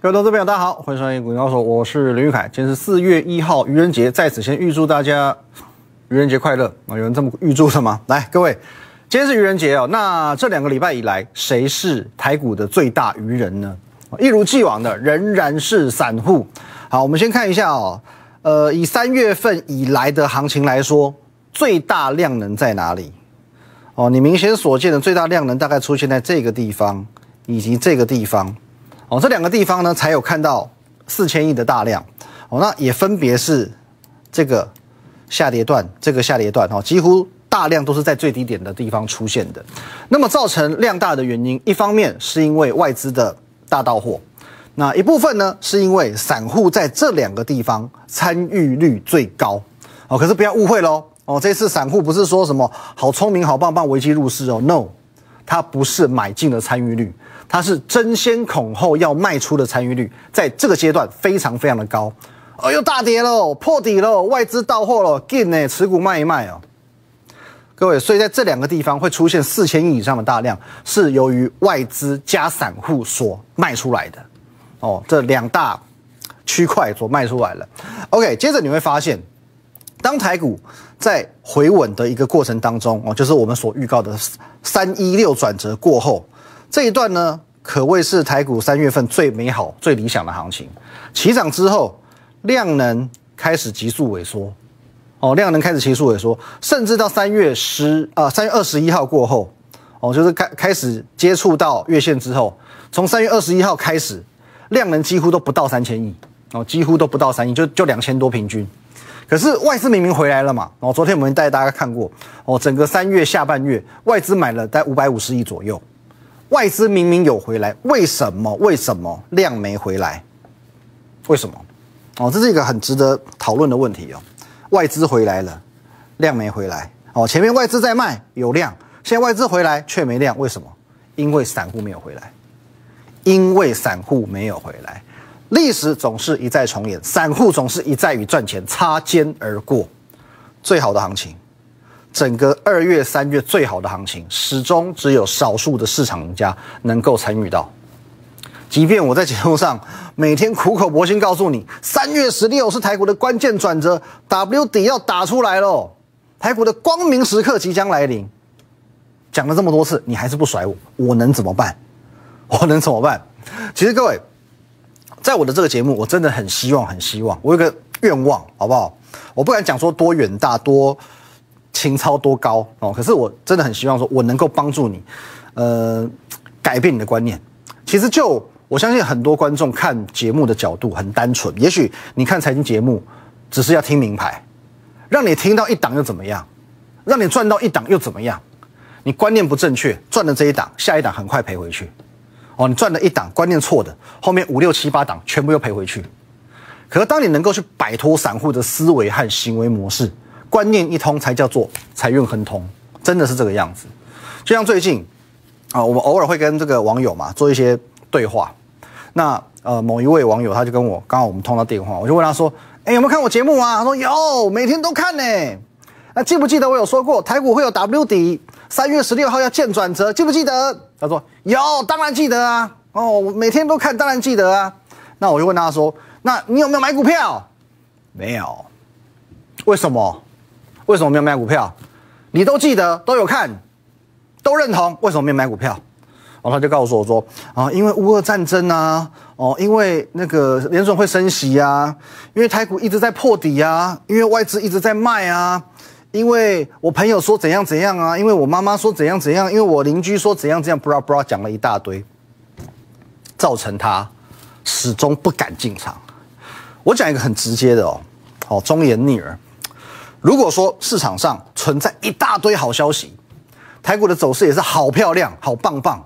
各位投资朋友，大家好，欢迎收看《股高手》，我是林玉凯。今天是四月一号，愚人节，在此先预祝大家愚人节快乐啊！有人这么预祝的吗？来，各位，今天是愚人节哦。那这两个礼拜以来，谁是台股的最大愚人呢？一如既往的，仍然是散户。好，我们先看一下哦。呃，以三月份以来的行情来说，最大量能在哪里？哦，你明显所见的最大量能大概出现在这个地方以及这个地方。哦，这两个地方呢，才有看到四千亿的大量。哦，那也分别是这个下跌段，这个下跌段，哦，几乎大量都是在最低点的地方出现的。那么造成量大的原因，一方面是因为外资的大到货，那一部分呢，是因为散户在这两个地方参与率最高。哦，可是不要误会喽。哦，这次散户不是说什么好聪明、好棒棒、危机入市哦，no，它不是买进的参与率。它是争先恐后要卖出的参与率，在这个阶段非常非常的高。哎呦，大跌喽，破底喽，外资到货了，进呢，持股卖一卖哦。各位，所以在这两个地方会出现四千亿以上的大量，是由于外资加散户所卖出来的。哦，这两大区块所卖出来了。OK，接着你会发现，当台股在回稳的一个过程当中，哦，就是我们所预告的三一六转折过后。这一段呢，可谓是台股三月份最美好、最理想的行情。起涨之后，量能开始急速萎缩，哦，量能开始急速萎缩，甚至到三月十啊，三月二十一号过后，哦，就是开开始接触到月线之后，从三月二十一号开始，量能几乎都不到三千亿，哦，几乎都不到三亿，就就两千多平均。可是外资明明回来了嘛，哦，昨天我们带大家看过，哦，整个三月下半月外资买了在五百五十亿左右。外资明明有回来，为什么？为什么量没回来？为什么？哦，这是一个很值得讨论的问题哦。外资回来了，量没回来。哦，前面外资在卖有量，现在外资回来却没量，为什么？因为散户没有回来。因为散户没有回来。历史总是一再重演，散户总是一再与赚钱擦肩而过。最好的行情。整个二月、三月最好的行情，始终只有少数的市场家能够参与到。即便我在节目上每天苦口婆心告诉你，三月十六是台股的关键转折，W 底要打出来了，台股的光明时刻即将来临。讲了这么多次，你还是不甩我，我能怎么办？我能怎么办？其实各位，在我的这个节目，我真的很希望、很希望，我有个愿望，好不好？我不敢讲说多远大、多。情操多高哦！可是我真的很希望说，我能够帮助你，呃，改变你的观念。其实就我相信很多观众看节目的角度很单纯，也许你看财经节目只是要听名牌，让你听到一档又怎么样？让你赚到一档又怎么样？你观念不正确，赚了这一档，下一档很快赔回去。哦，你赚了一档，观念错的，后面五六七八档全部又赔回去。可是当你能够去摆脱散户的思维和行为模式。观念一通才叫做财运亨通，真的是这个样子。就像最近啊，我们偶尔会跟这个网友嘛做一些对话。那呃，某一位网友他就跟我，刚好我们通到电话，我就问他说：“哎，有没有看我节目啊？”他说：“有，每天都看呢。”那记不记得我有说过台股会有 W 底，三月十六号要见转折，记不记得？他说：“有，当然记得啊。”哦，每天都看，当然记得啊。那我就问他说：“那你有没有买股票？”没有。为什么？为什么没有买股票？你都记得，都有看，都认同。为什么没有买股票？然后他就告诉我说：啊，因为乌俄战争啊，哦，因为那个联准会升息啊，因为台股一直在破底啊，因为外资一直在卖啊，因为我朋友说怎样怎样啊，因为我妈妈说怎样怎样，因为我邻居说怎样怎样，布拉布拉讲了一大堆，造成他始终不敢进场。我讲一个很直接的哦，哦，忠言逆耳。如果说市场上存在一大堆好消息，台股的走势也是好漂亮、好棒棒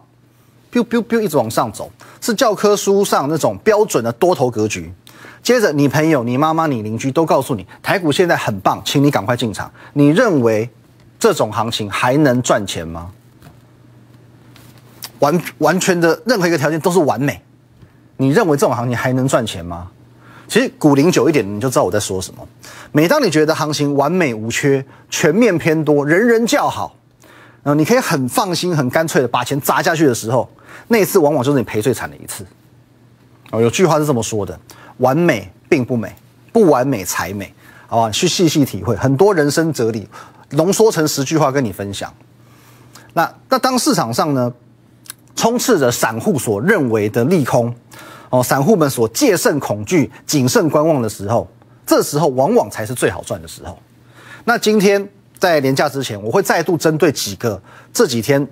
，biu biu biu 一直往上走，是教科书上那种标准的多头格局。接着，你朋友、你妈妈、你邻居都告诉你，台股现在很棒，请你赶快进场。你认为这种行情还能赚钱吗？完完全的任何一个条件都是完美，你认为这种行情还能赚钱吗？其实股龄久一点，你就知道我在说什么。每当你觉得行情完美无缺、全面偏多、人人叫好，然后你可以很放心、很干脆的把钱砸下去的时候，那一次往往就是你赔最惨的一次。哦，有句话是这么说的：完美并不美，不完美才美。好吧，去细细体会很多人生哲理，浓缩成十句话跟你分享。那那当市场上呢，充斥着散户所认为的利空，哦，散户们所戒慎恐惧、谨慎观望的时候，这时候往往才是最好赚的时候。那今天在年假之前，我会再度针对几个这几天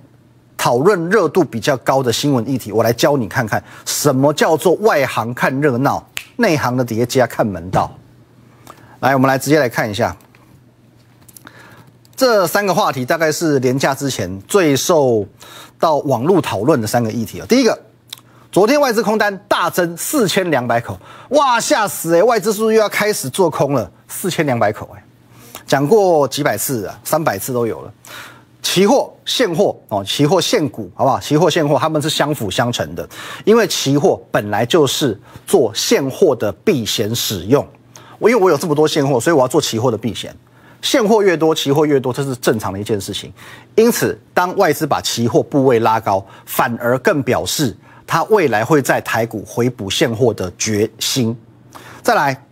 讨论热度比较高的新闻议题，我来教你看看什么叫做外行看热闹，内行的叠加看门道。来，我们来直接来看一下这三个话题，大概是年假之前最受到网络讨论的三个议题啊。第一个，昨天外资空单大增四千两百口，哇，吓死哎！外资是不是又要开始做空了？四千两百口哎，讲过几百次啊，三百次都有了。期货现货哦，期货现股好不好？期货现货他们是相辅相成的，因为期货本来就是做现货的避险使用。我因为我有这么多现货，所以我要做期货的避险。现货越多，期货越多，这是正常的一件事情。因此，当外资把期货部位拉高，反而更表示他未来会在台股回补现货的决心。再来，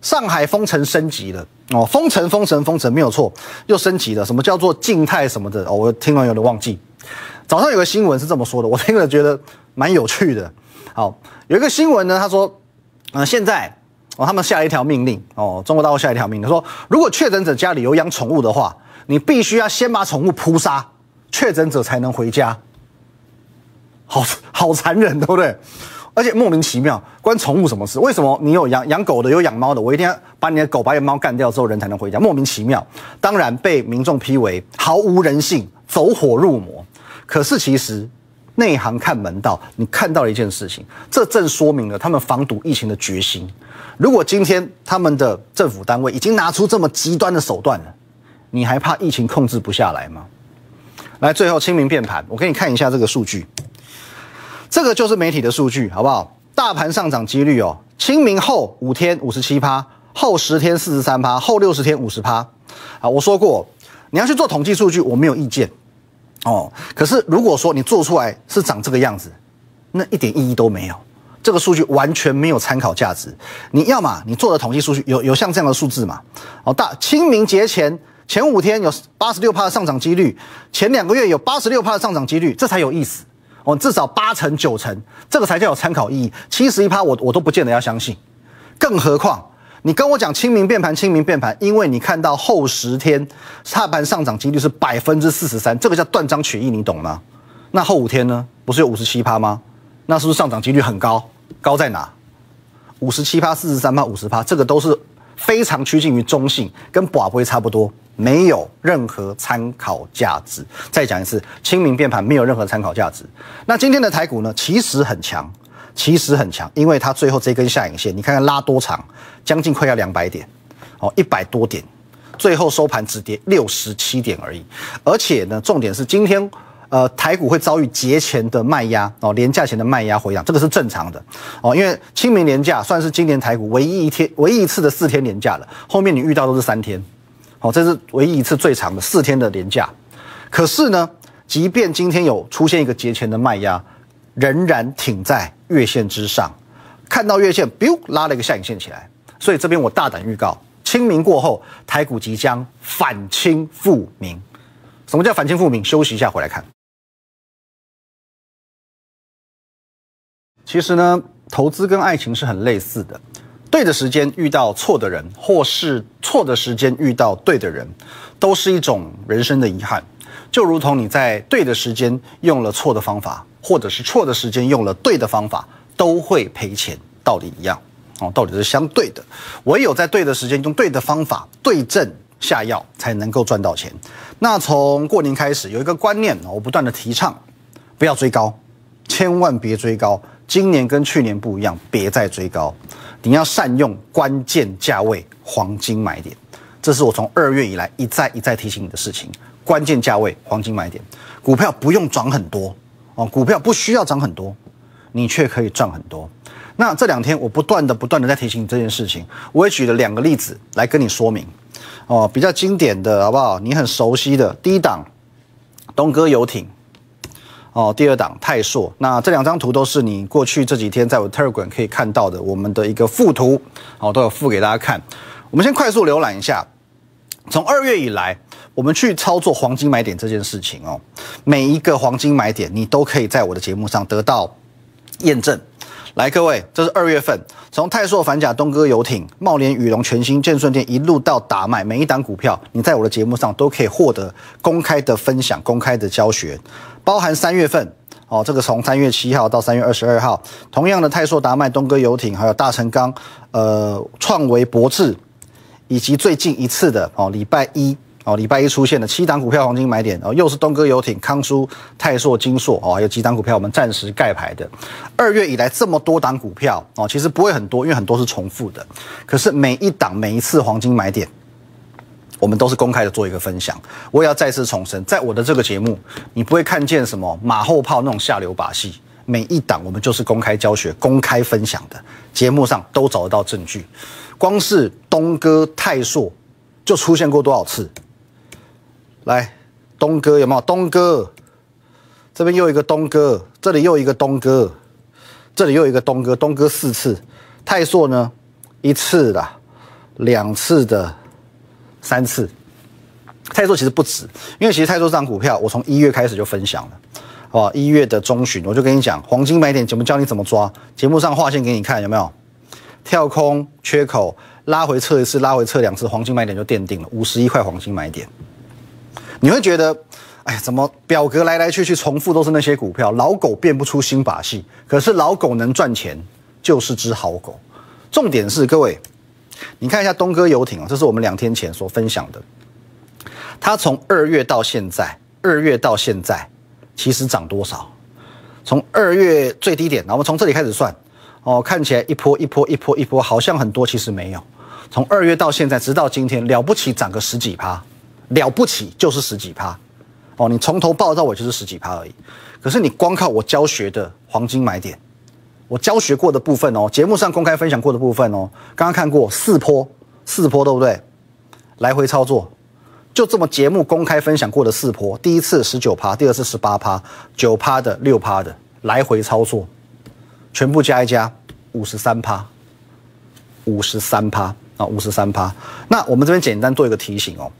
上海封城升级了哦，封城封城封城没有错，又升级了。什么叫做静态什么的？哦，我听完有点忘记。早上有个新闻是这么说的，我听了觉得蛮有趣的。好，有一个新闻呢，他说，嗯，现在。哦，他们下了一条命令哦，中国大陆下一条命令说，如果确诊者家里有养宠物的话，你必须要先把宠物扑杀，确诊者才能回家。好好残忍，对不对？而且莫名其妙，关宠物什么事？为什么你有养养狗的，有养猫的，我一定要把你的狗、把你的猫干掉之后，人才能回家？莫名其妙。当然被民众批为毫无人性、走火入魔。可是其实内行看门道，你看到了一件事情，这正说明了他们防堵疫情的决心。如果今天他们的政府单位已经拿出这么极端的手段了，你还怕疫情控制不下来吗？来，最后清明变盘，我给你看一下这个数据，这个就是媒体的数据，好不好？大盘上涨几率哦，清明后五天五十七趴，后十天四十三趴，后六十天五十趴。啊，我说过你要去做统计数据，我没有意见哦。可是如果说你做出来是长这个样子，那一点意义都没有。这个数据完全没有参考价值。你要么你做的统计数据有有像这样的数字嘛？哦，大清明节前前五天有八十六趴的上涨几率，前两个月有八十六趴的上涨几率，这才有意思。哦，至少八成九成，这个才叫有参考意义。七十一趴我我都不见得要相信。更何况你跟我讲清明变盘，清明变盘，因为你看到后十天大盘上涨几率是百分之四十三，这个叫断章取义，你懂吗？那后五天呢？不是有五十七趴吗？那是不是上涨几率很高？高在哪？五十七趴、四十三趴、五十趴，这个都是非常趋近于中性，跟寡龟差不多，没有任何参考价值。再讲一次，清明变盘没有任何参考价值。那今天的台股呢？其实很强，其实很强，因为它最后这根下影线，你看看拉多长，将近快要两百点，哦，一百多点，最后收盘只跌六十七点而已。而且呢，重点是今天。呃，台股会遭遇节前的卖压哦，廉价前的卖压回档，这个是正常的哦，因为清明廉价算是今年台股唯一一天、唯一一次的四天廉价了，后面你遇到都是三天，好，这是唯一一次最长的四天的连假。可是呢，即便今天有出现一个节前的卖压，仍然挺在月线之上，看到月线，biu 拉了一个下影线起来，所以这边我大胆预告，清明过后，台股即将反清复明。什么叫反清复明？休息一下，回来看。其实呢，投资跟爱情是很类似的，对的时间遇到错的人，或是错的时间遇到对的人，都是一种人生的遗憾。就如同你在对的时间用了错的方法，或者是错的时间用了对的方法，都会赔钱，道理一样哦，道理是相对的。唯有在对的时间用对的方法对症下药，才能够赚到钱。那从过年开始有一个观念，我不断的提倡，不要追高，千万别追高。今年跟去年不一样，别再追高，你要善用关键价位黄金买点，这是我从二月以来一再一再提醒你的事情。关键价位黄金买点，股票不用涨很多哦，股票不需要涨很多，你却可以赚很多。那这两天我不断的不断的在提醒你这件事情，我也举了两个例子来跟你说明哦，比较经典的好不好？你很熟悉的第一档东哥游艇哦，第二档泰硕。那这两张图都是你过去这几天在我 Telegram 可以看到的，我们的一个附图，哦，都有附给大家看。我们先快速浏览一下，从二月以来，我们去操作黄金买点这件事情哦，每一个黄金买点你都可以在我的节目上得到验证。来，各位，这是二月份，从泰硕、反甲、东哥游艇、茂联、宇龙、全新、建顺店一路到达卖，每一档股票，你在我的节目上都可以获得公开的分享、公开的教学，包含三月份哦，这个从三月七号到三月二十二号，同样的泰硕、达麦、东哥游艇，还有大成钢、呃创维、博智，以及最近一次的哦礼拜一。哦，礼拜一出现的七档股票黄金买点哦，又是东哥游艇、康舒、泰硕、金硕哦，还有几档股票我们暂时盖牌的。二月以来这么多档股票哦，其实不会很多，因为很多是重复的。可是每一档每一次黄金买点，我们都是公开的做一个分享。我也要再次重申，在我的这个节目，你不会看见什么马后炮那种下流把戏。每一档我们就是公开教学、公开分享的，节目上都找得到证据。光是东哥、泰硕就出现过多少次？来，东哥有没有？东哥，这边又一个东哥，这里又一个东哥，这里又一个东哥，东哥四次。泰硕呢，一次的，两次的，三次。泰硕其实不止，因为其实泰硕这张股票，我从一月开始就分享了，好吧？一月的中旬，我就跟你讲，黄金买点怎么教你怎么抓，节目上画线给你看，有没有？跳空缺口拉回测一次，拉回测两次，黄金买点就奠定了五十一块黄金买点。你会觉得，哎呀，怎么表格来来去去重复都是那些股票，老狗变不出新把戏。可是老狗能赚钱，就是只好狗。重点是各位，你看一下东哥游艇啊，这是我们两天前所分享的。它从二月到现在，二月到现在，其实涨多少？从二月最低点，我们从这里开始算，哦，看起来一波一波一波一波，好像很多，其实没有。从二月到现在，直到今天，了不起涨个十几趴。了不起就是十几趴，哦，你从头报到尾就是十几趴而已。可是你光靠我教学的黄金买点，我教学过的部分哦，节目上公开分享过的部分哦，刚刚看过四波，四波对不对？来回操作，就这么节目公开分享过的四波，第一次十九趴，第二次十八趴，九趴的，六趴的，来回操作，全部加一加，五十三趴，五十三趴啊，五十三趴。那我们这边简单做一个提醒哦。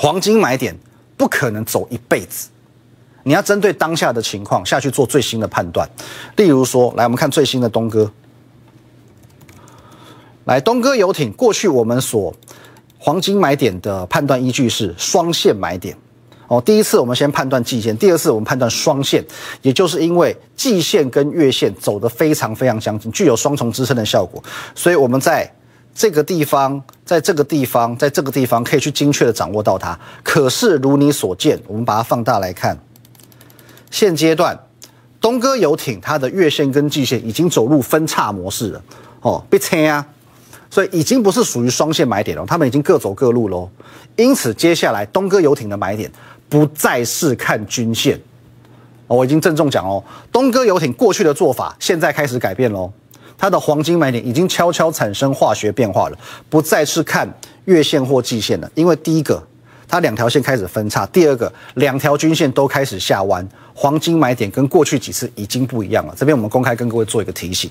黄金买点不可能走一辈子，你要针对当下的情况下去做最新的判断。例如说，来我们看最新的东哥，来东哥游艇，过去我们所黄金买点的判断依据是双线买点。哦，第一次我们先判断季线，第二次我们判断双线，也就是因为季线跟月线走得非常非常相近，具有双重支撑的效果，所以我们在。这个地方，在这个地方，在这个地方可以去精确的掌握到它。可是如你所见，我们把它放大来看，现阶段东哥游艇它的月线跟季线已经走入分叉模式了，哦，被切啊，所以已经不是属于双线买点了，他们已经各走各路喽。因此，接下来东哥游艇的买点不再是看均线，我已经郑重讲哦，东哥游艇过去的做法现在开始改变喽。它的黄金买点已经悄悄产生化学变化了，不再是看月线或季线了，因为第一个，它两条线开始分叉；第二个，两条均线都开始下弯，黄金买点跟过去几次已经不一样了。这边我们公开跟各位做一个提醒。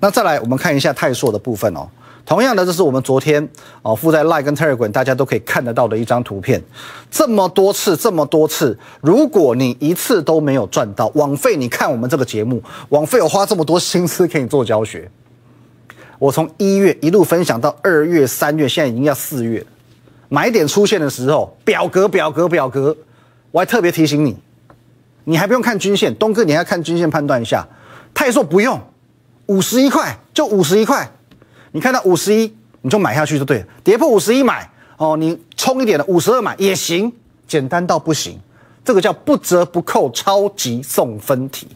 那再来，我们看一下泰硕的部分哦。同样的，这是我们昨天哦附在 Line 跟 Telegram 大家都可以看得到的一张图片。这么多次，这么多次，如果你一次都没有赚到，枉费你看我们这个节目，枉费我花这么多心思给你做教学。我从一月一路分享到二月、三月，现在已经要四月，买点出现的时候，表格、表格、表格，我还特别提醒你，你还不用看均线，东哥你还要看均线判断一下。他也说不用，五十一块就五十一块。你看到五十一，你就买下去就对了。跌破五十一买哦，你冲一点的五十二买也行，简单到不行。这个叫不折不扣超级送分题。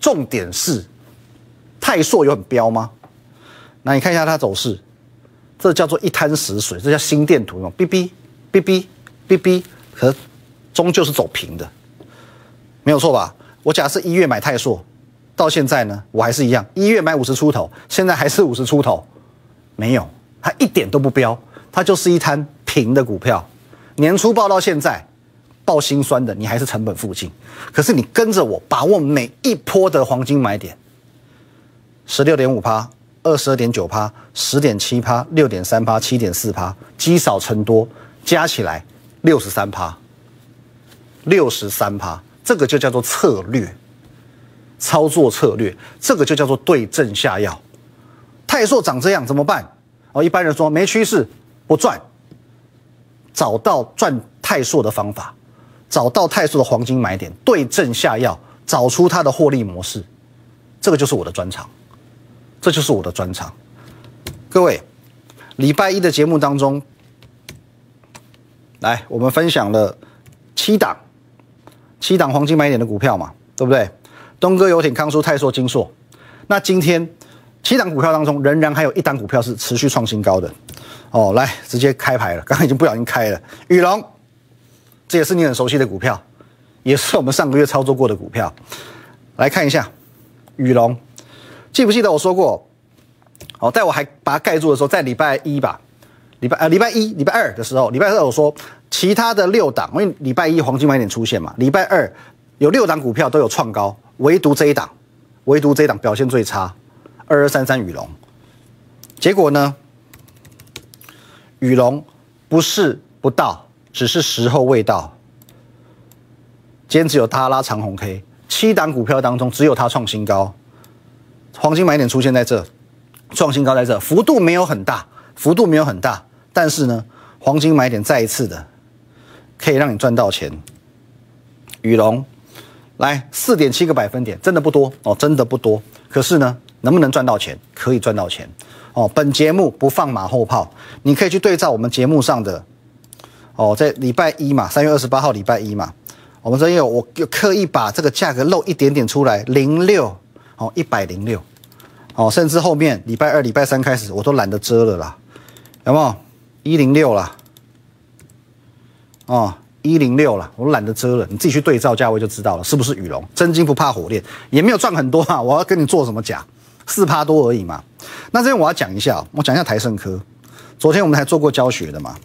重点是，泰硕有很彪吗？那你看一下它走势，这叫做一滩死水，这叫心电图用，哔哔哔哔哔哔，可终究是走平的，没有错吧？我假设一月买泰硕。到现在呢，我还是一样，一月买五十出头，现在还是五十出头，没有，它一点都不飙，它就是一滩平的股票。年初报到现在，爆心酸的，你还是成本附近。可是你跟着我，把握每一波的黄金买点，十六点五趴、二十二点九趴、十点七趴、六点三趴、七点四趴，积少成多，加起来六十三趴，六十三趴，这个就叫做策略，操作策略，这个就叫做对症下药。泰硕长这样怎么办？哦，一般人说没趋势不赚，找到赚泰硕的方法。找到泰硕的黄金买点，对症下药，找出它的获利模式，这个就是我的专长，这就是我的专长。各位，礼拜一的节目当中，来我们分享了七档七档黄金买点的股票嘛，对不对？东哥游艇、康叔、泰硕、金硕。那今天七档股票当中，仍然还有一档股票是持续创新高的。哦，来直接开牌了，刚刚已经不小心开了，宇龙。这也是你很熟悉的股票，也是我们上个月操作过的股票。来看一下，宇龙，记不记得我说过？哦，在我还把它盖住的时候，在礼拜一吧，礼拜呃礼拜一、礼拜二的时候，礼拜二我说其他的六档，因为礼拜一黄金买点出现嘛，礼拜二有六档股票都有创高，唯独这一档，唯独这一档表现最差，二二三三雨龙。结果呢，雨龙不是不到。只是时候未到。今天只有它拉长红 K，七档股票当中只有它创新高，黄金买点出现在这，创新高在这，幅度没有很大，幅度没有很大，但是呢，黄金买点再一次的可以让你赚到钱。雨龙，来四点七个百分点，真的不多哦，真的不多。可是呢，能不能赚到钱？可以赚到钱哦。本节目不放马后炮，你可以去对照我们节目上的。哦，在礼拜一嘛，三月二十八号礼拜一嘛，我们这边有我有刻意把这个价格露一点点出来，零六哦，一百零六，哦，甚至后面礼拜二、礼拜三开始我都懒得遮了啦，有没有一零六了？哦，一零六了，我懒得遮了，你自己去对照价位就知道了，是不是羽龙？真金不怕火炼，也没有赚很多啊，我要跟你做什么假？四趴多而已嘛。那这边我要讲一下，我讲一下台盛科，昨天我们还做过教学的嘛。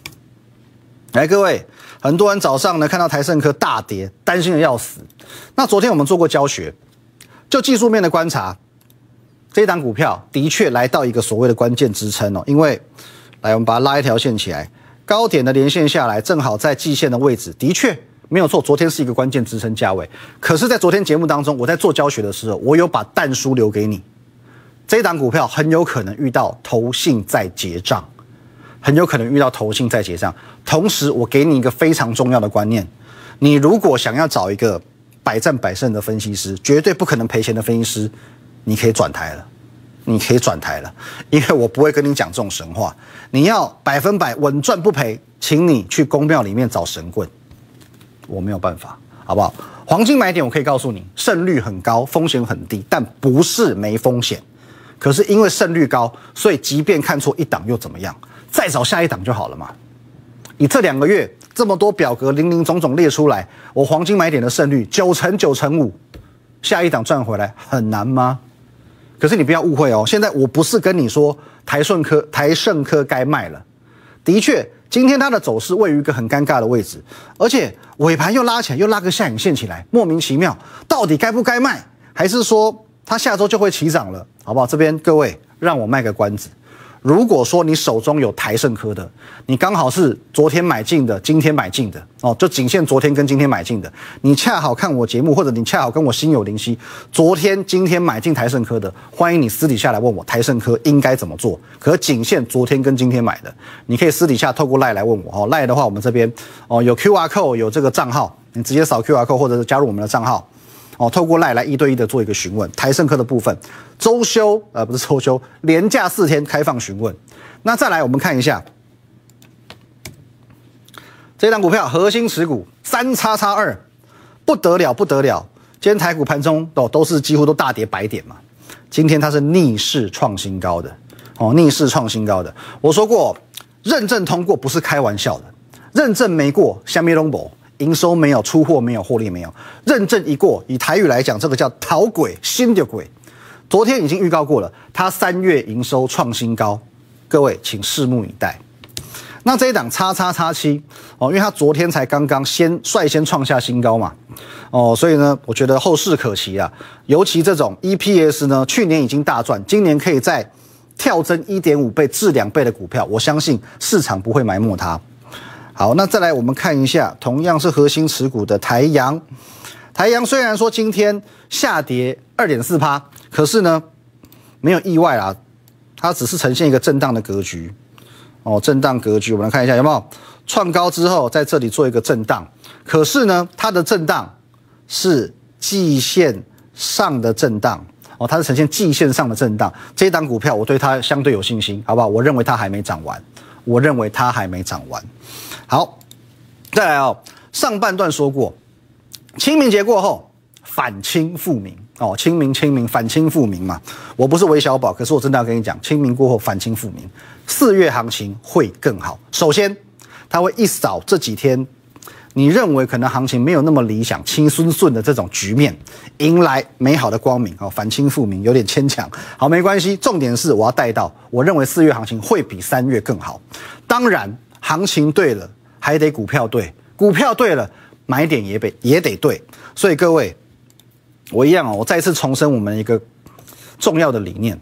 来，各位，很多人早上呢看到台盛科大跌，担心的要死。那昨天我们做过教学，就技术面的观察，这档股票的确来到一个所谓的关键支撑哦。因为，来我们把它拉一条线起来，高点的连线下来，正好在季线的位置，的确没有错。昨天是一个关键支撑价位，可是，在昨天节目当中，我在做教学的时候，我有把弹书留给你，这档股票很有可能遇到投信在结账。很有可能遇到投信在结账，同时我给你一个非常重要的观念：你如果想要找一个百战百胜的分析师，绝对不可能赔钱的分析师，你可以转台了，你可以转台了，因为我不会跟你讲这种神话。你要百分百稳赚不赔，请你去公庙里面找神棍，我没有办法，好不好？黄金买点我可以告诉你，胜率很高，风险很低，但不是没风险。可是因为胜率高，所以即便看错一档又怎么样？再找下一档就好了嘛。你这两个月这么多表格零零总总列出来，我黄金买点的胜率九成九成五，下一档赚回来很难吗？可是你不要误会哦，现在我不是跟你说台顺科、台盛科该卖了。的确，今天它的走势位于一个很尴尬的位置，而且尾盘又拉起来，又拉个下影线起来，莫名其妙，到底该不该卖？还是说它下周就会起涨了？好不好？这边各位，让我卖个关子。如果说你手中有台盛科的，你刚好是昨天买进的，今天买进的哦，就仅限昨天跟今天买进的，你恰好看我节目，或者你恰好跟我心有灵犀，昨天、今天买进台盛科的，欢迎你私底下来问我台盛科应该怎么做。可仅限昨天跟今天买的，你可以私底下透过赖来问我哦，赖的话我们这边哦有 Q R code 有这个账号，你直接扫 Q R code 或者是加入我们的账号。哦，透过赖来一对一的做一个询问，台盛科的部分，周休呃不是周休，连假四天开放询问。那再来我们看一下，这档股票核心持股三叉叉二，不得了不得了，今天台股盘中都都是几乎都大跌百点嘛，今天它是逆势创新高的，哦逆势创新高的，我说过认证通过不是开玩笑的，认证没过下面龙博。营收没有，出货没有，获利没有，认证一过，以台语来讲，这个叫逃鬼，新的鬼。昨天已经预告过了，它三月营收创新高，各位请拭目以待。那这一档叉叉叉七哦，因为它昨天才刚刚先率先创下新高嘛，哦，所以呢，我觉得后市可期啊。尤其这种 EPS 呢，去年已经大赚，今年可以再跳增一点五倍至两倍的股票，我相信市场不会埋没它。好，那再来我们看一下，同样是核心持股的台阳。台阳虽然说今天下跌二点四趴，可是呢，没有意外啊，它只是呈现一个震荡的格局。哦，震荡格局，我们来看一下有没有创高之后在这里做一个震荡，可是呢，它的震荡是季线上的震荡。哦，它是呈现季线上的震荡。这一档股票我对它相对有信心，好不好？我认为它还没涨完，我认为它还没涨完。好，再来哦。上半段说过，清明节过后反清复明哦，清明清明反清复明嘛。我不是韦小宝，可是我真的要跟你讲，清明过后反清复明，四月行情会更好。首先，它会一扫这几天你认为可能行情没有那么理想、清顺顺的这种局面，迎来美好的光明哦。反清复明有点牵强，好，没关系。重点是我要带到，我认为四月行情会比三月更好。当然，行情对了。还得股票对，股票对了，买点也得也得对。所以各位，我一样哦，我再次重申我们一个重要的理念。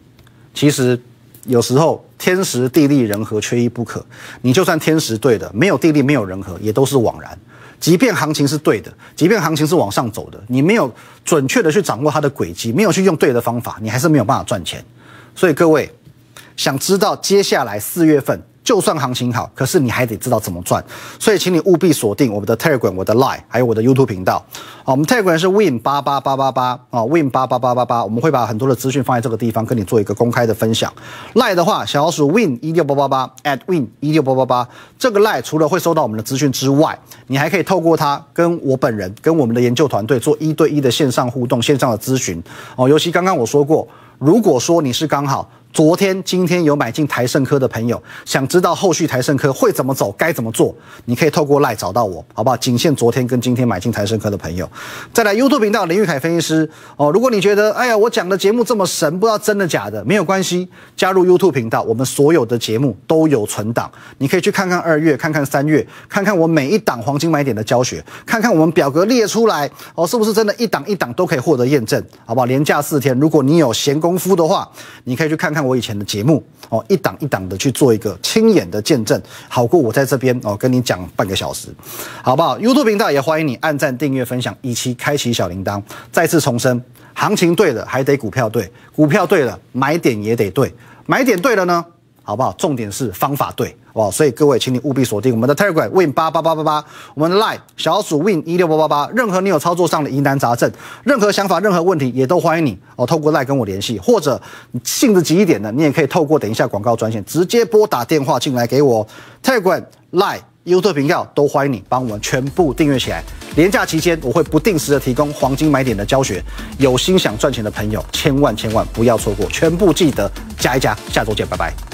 其实有时候天时地利人和缺一不可。你就算天时对的，没有地利没有人和，也都是枉然。即便行情是对的，即便行情是往上走的，你没有准确的去掌握它的轨迹，没有去用对的方法，你还是没有办法赚钱。所以各位想知道接下来四月份？就算行情好，可是你还得知道怎么赚，所以请你务必锁定我们的 Telegram、我的 Line，还有我的 YouTube 频道。好，我们 Telegram 是 Win 八八八八八啊，Win 八八八八八，我们会把很多的资讯放在这个地方，跟你做一个公开的分享。Line 的话，小老鼠 Win 一六八八八 at Win 一六八八八，这个 Line 除了会收到我们的资讯之外，你还可以透过它跟我本人、跟我们的研究团队做一对一的线上互动、线上的咨询。哦，尤其刚刚我说过，如果说你是刚好。昨天、今天有买进台盛科的朋友，想知道后续台盛科会怎么走，该怎么做？你可以透过赖找到我，好不好？仅限昨天跟今天买进台盛科的朋友。再来 YouTube 频道林玉凯分析师哦，如果你觉得哎呀，我讲的节目这么神，不知道真的假的，没有关系，加入 YouTube 频道，我们所有的节目都有存档，你可以去看看二月，看看三月，看看我每一档黄金买点的教学，看看我们表格列出来哦，是不是真的一档一档都可以获得验证？好不好？连假四天，如果你有闲工夫的话，你可以去看看。我以前的节目哦，一档一档的去做一个亲眼的见证，好过我在这边哦跟你讲半个小时，好不好？YouTube 频道也欢迎你按赞、订阅、分享，以及开启小铃铛。再次重申，行情对了还得股票对，股票对了买点也得对，买点对了呢？好不好？重点是方法对，好不好？所以各位，请你务必锁定我们的 Telegram Win 八八八八八，我们的 Line 小鼠 Win 一六八八八。任何你有操作上的疑难杂症，任何想法、任何问题，也都欢迎你哦，透过 Line 跟我联系，或者性子急一点的，你也可以透过等一下广告专线直接拨打电话进来给我。Telegram Line。YouTube 频道都欢迎你帮我们全部订阅起来。年假期间，我会不定时的提供黄金买点的教学，有心想赚钱的朋友，千万千万不要错过，全部记得加一加。下周见，拜拜。